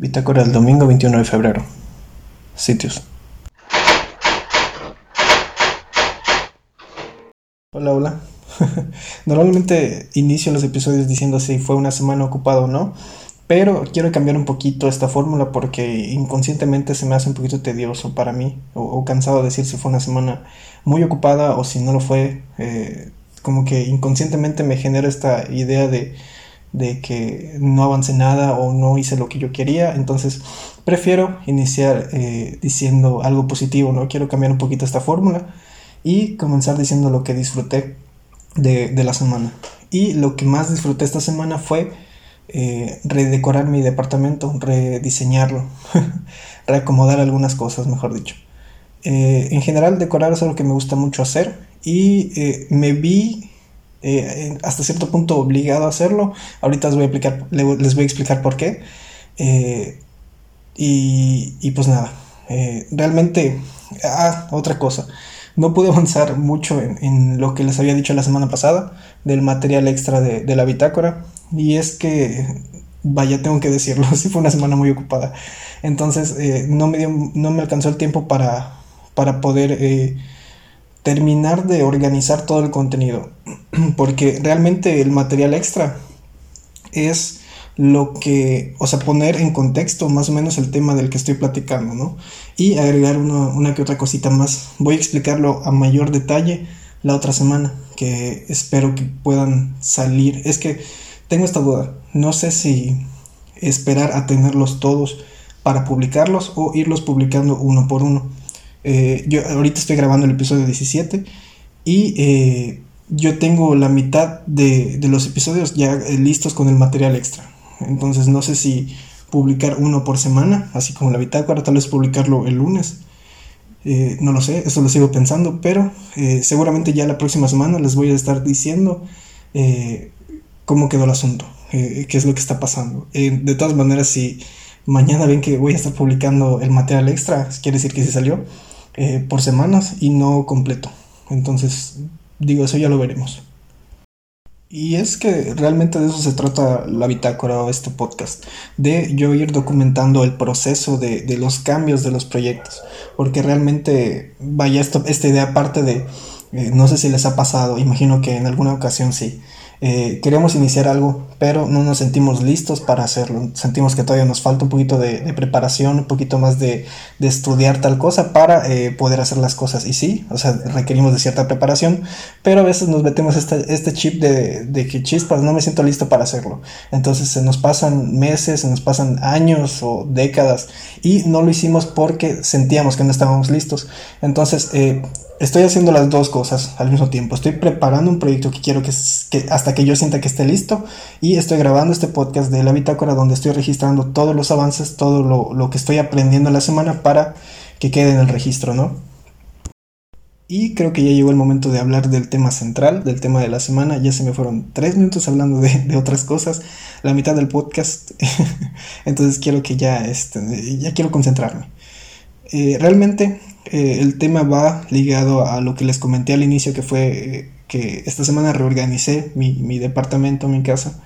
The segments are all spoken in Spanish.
Bitácora el domingo 21 de febrero. Sitios. Hola, hola. Normalmente inicio los episodios diciendo si fue una semana ocupada o no, pero quiero cambiar un poquito esta fórmula porque inconscientemente se me hace un poquito tedioso para mí, o, cansado de decir si fue una semana muy ocupada o si no lo fue. Eh, como que inconscientemente me genera esta idea de de que no avancé nada o no hice lo que yo quería. Entonces prefiero iniciar eh, diciendo algo positivo, ¿no? Quiero cambiar un poquito esta fórmula y comenzar diciendo lo que disfruté de, la semana. Y lo que más disfruté esta semana fue eh, redecorar mi departamento, rediseñarlo, reacomodar algunas cosas, mejor dicho. Eh, en general, decorar es algo que me gusta mucho hacer y me vi eh, hasta cierto punto obligado a hacerlo. Ahorita les voy a explicar, les voy a explicar por qué. Eh, y, pues nada, eh, realmente, ah, otra cosa. No pude avanzar mucho en, lo que les había dicho la semana pasada del material extra de, la bitácora. Y es que, vaya, tengo que decirlo, sí fue una semana muy ocupada. Entonces, no, me no me alcanzó el tiempo para, para poder terminar de organizar todo el contenido, porque realmente el material extra es lo que, o sea, poner en contexto más o menos el tema del que estoy platicando, ¿no? Y agregar una, que otra cosita más. Voy a explicarlo a mayor detalle la otra semana, que espero que puedan salir. Es que tengo esta duda, no sé si esperar a tenerlos todos para publicarlos o irlos publicando uno por uno. Eh, yo ahorita estoy grabando el episodio 17 y eh, yo tengo la mitad de, los episodios ya eh, listos con el material extra. Entonces no sé si publicar uno por semana, así como la bitácora, tal vez publicarlo el lunes. no lo sé, eso lo sigo pensando, pero seguramente ya la próxima semana les voy a estar diciendo cómo quedó el asunto, qué es lo que está pasando. de todas maneras, si mañana ven que voy a estar publicando el material extra, quiere decir que sí salió. Eh, por semanas y no completo. Entonces, digo, eso ya lo veremos. Y es que realmente de eso se trata la bitácora o este podcast, de yo ir documentando el proceso de, los cambios de los proyectos, porque realmente, vaya, esta idea aparte de, eh, no sé si les ha pasado, imagino que en alguna ocasión sí, eh, queremos iniciar algo, pero no nos sentimos listos para hacerlo. Sentimos que todavía nos falta un poquito de, preparación, un poquito más de, estudiar tal cosa para eh, poder hacer las cosas. Y sí, o sea, requerimos de cierta preparación, pero a veces nos metemos este, chip de, de, que chispas, no me siento listo para hacerlo. Entonces se nos pasan meses, se nos pasan años o décadas y no lo hicimos porque sentíamos que no estábamos listos. Entonces, eh, estoy haciendo las dos cosas al mismo tiempo. Estoy preparando un proyecto que quiero que, hasta que yo sienta que esté listo y estoy grabando este podcast de la bitácora donde estoy registrando todos los avances, todo lo, que estoy aprendiendo en la semana para que quede en el registro, ¿no? Y creo que ya llegó el momento de hablar del tema central, del tema de la semana. Ya se me fueron tres minutos hablando de, otras cosas, la mitad del podcast. Entonces quiero que ya, este, ya quiero concentrarme. Eh, realmente eh, el tema va ligado a lo que les comenté al inicio, que fue eh, que esta semana reorganicé mi, departamento, mi casa.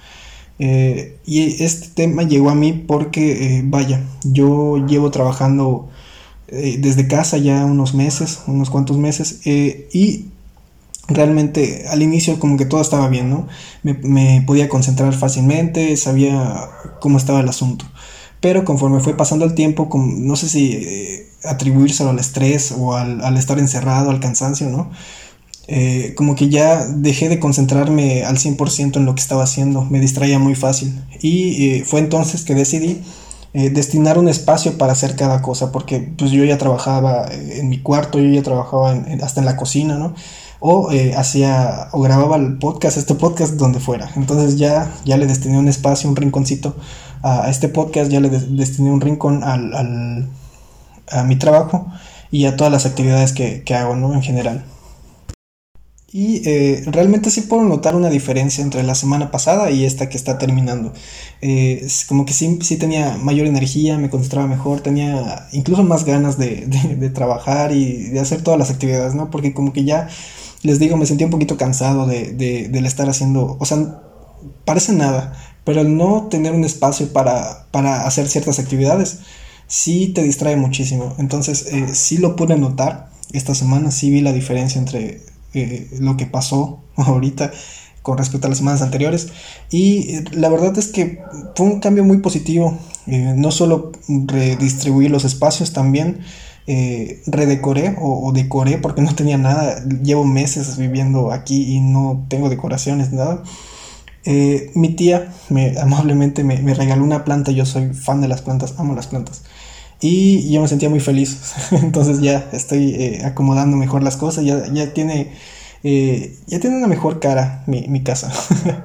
Eh, y este tema llegó a mí porque, vaya, yo llevo trabajando desde casa ya unos meses, unos cuantos meses, y realmente al inicio como que todo estaba bien, ¿no? Me, me podía concentrar fácilmente, sabía cómo estaba el asunto. Pero conforme fue pasando el tiempo, no sé si eh, atribuírselo al estrés o al, estar encerrado, al cansancio, ¿no? Eh, como que ya dejé de concentrarme al 100% en lo que estaba haciendo, me distraía muy fácil. Y eh, fue entonces que decidí destinar un espacio para hacer cada cosa, porque pues yo ya trabajaba en mi cuarto, yo ya trabajaba hasta en la cocina, ¿no? O hacía, o grababa el podcast, este podcast donde fuera. Entonces ya, ya le destiné un espacio, un rinconcito a, este podcast ya le destiné un rincón al, a mi trabajo y a todas las actividades que, hago, ¿no? En general. Y eh, realmente sí puedo notar una diferencia entre la semana pasada y esta que está terminando. Eh, como que sí, sí, tenía mayor energía, me concentraba mejor, tenía incluso más ganas de, trabajar y de hacer todas las actividades, ¿no? Porque como que ya, les digo, me sentía un poquito cansado de, de, estar haciendo, o sea, parece nada, pero el no tener un espacio para, para hacer ciertas actividades sí te distrae muchísimo. Entonces, eh, sí lo pude notar esta semana, sí vi la diferencia entre eh, lo que pasó ahorita con respecto a las semanas anteriores. Y eh, la verdad es que fue un cambio muy positivo. no solo redistribuir los espacios, también redecoré o, decoré porque no tenía nada. Llevo meses viviendo aquí y no tengo decoraciones, nada. mi tía me, amablemente me, me, regaló una planta, yo soy fan de las plantas, amo las plantas. Y yo me sentía muy feliz. Entonces ya estoy eh, acomodando mejor las cosas. Ya, ya tiene. Eh, ya tiene una mejor cara mi, mi casa.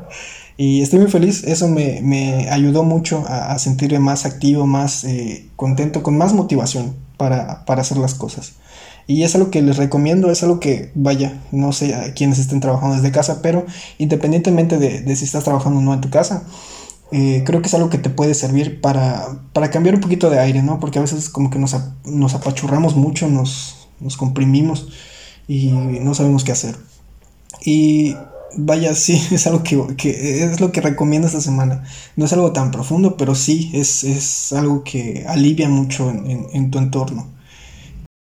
y estoy muy feliz. Eso me, me ayudó mucho a, sentirme más activo, más eh, contento, con más motivación para, para, hacer las cosas. Y es algo que les recomiendo, es algo que, vaya, no sé a quienes estén trabajando desde casa, pero independientemente de, de si estás trabajando o no en tu casa, eh, creo que es algo que te puede servir para, para, cambiar un poquito de aire, ¿no? Porque a veces como que nos, nos apachurramos mucho, nos, nos, comprimimos y no sabemos qué hacer. Y vaya, sí, es algo que, que, es lo que recomiendo esta semana. No es algo tan profundo, pero sí es, es algo que alivia mucho en, en, tu entorno.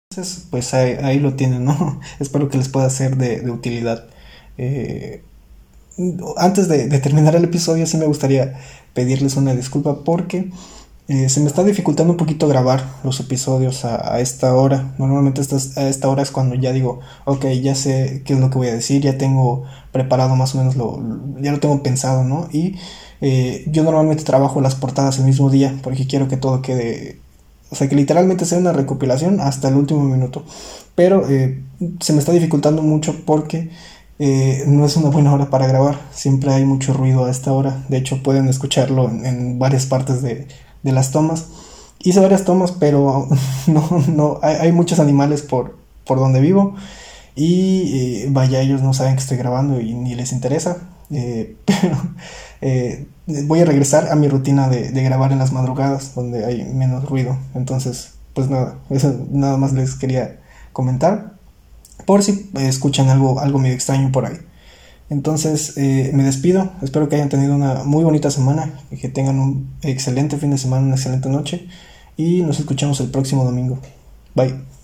Entonces, pues ahí, lo tienen, ¿no? Espero que les pueda ser de, de utilidad. Eh, antes de, terminar el episodio sí me gustaría pedirles una disculpa porque eh, se me está dificultando un poquito grabar los episodios a, esta hora. Normalmente a esta hora es cuando ya digo, ok, ya sé qué es lo que voy a decir, ya tengo preparado más o menos lo, ya lo tengo pensado, ¿no? Y eh, yo normalmente trabajo las portadas el mismo día porque quiero que todo quede, o sea, que literalmente sea una recopilación hasta el último minuto. Pero eh, se me está dificultando mucho porque eh, no es una buena hora para grabar, siempre hay mucho ruido a esta hora, de hecho pueden escucharlo en, varias partes de, las tomas. Hice varias tomas, pero no, no, hay, muchos animales por, por donde vivo. Y eh, vaya, ellos no saben que estoy grabando y ni les interesa, eh, pero voy a regresar a mi rutina de, de, grabar en las madrugadas donde hay menos ruido, entonces pues nada, eso nada más les quería comentar por si escuchan algo, algo medio extraño por ahí. Entonces eh, me despido, espero que hayan tenido una muy bonita semana, que tengan un excelente fin de semana, una excelente noche y nos escuchamos el próximo domingo. Bye.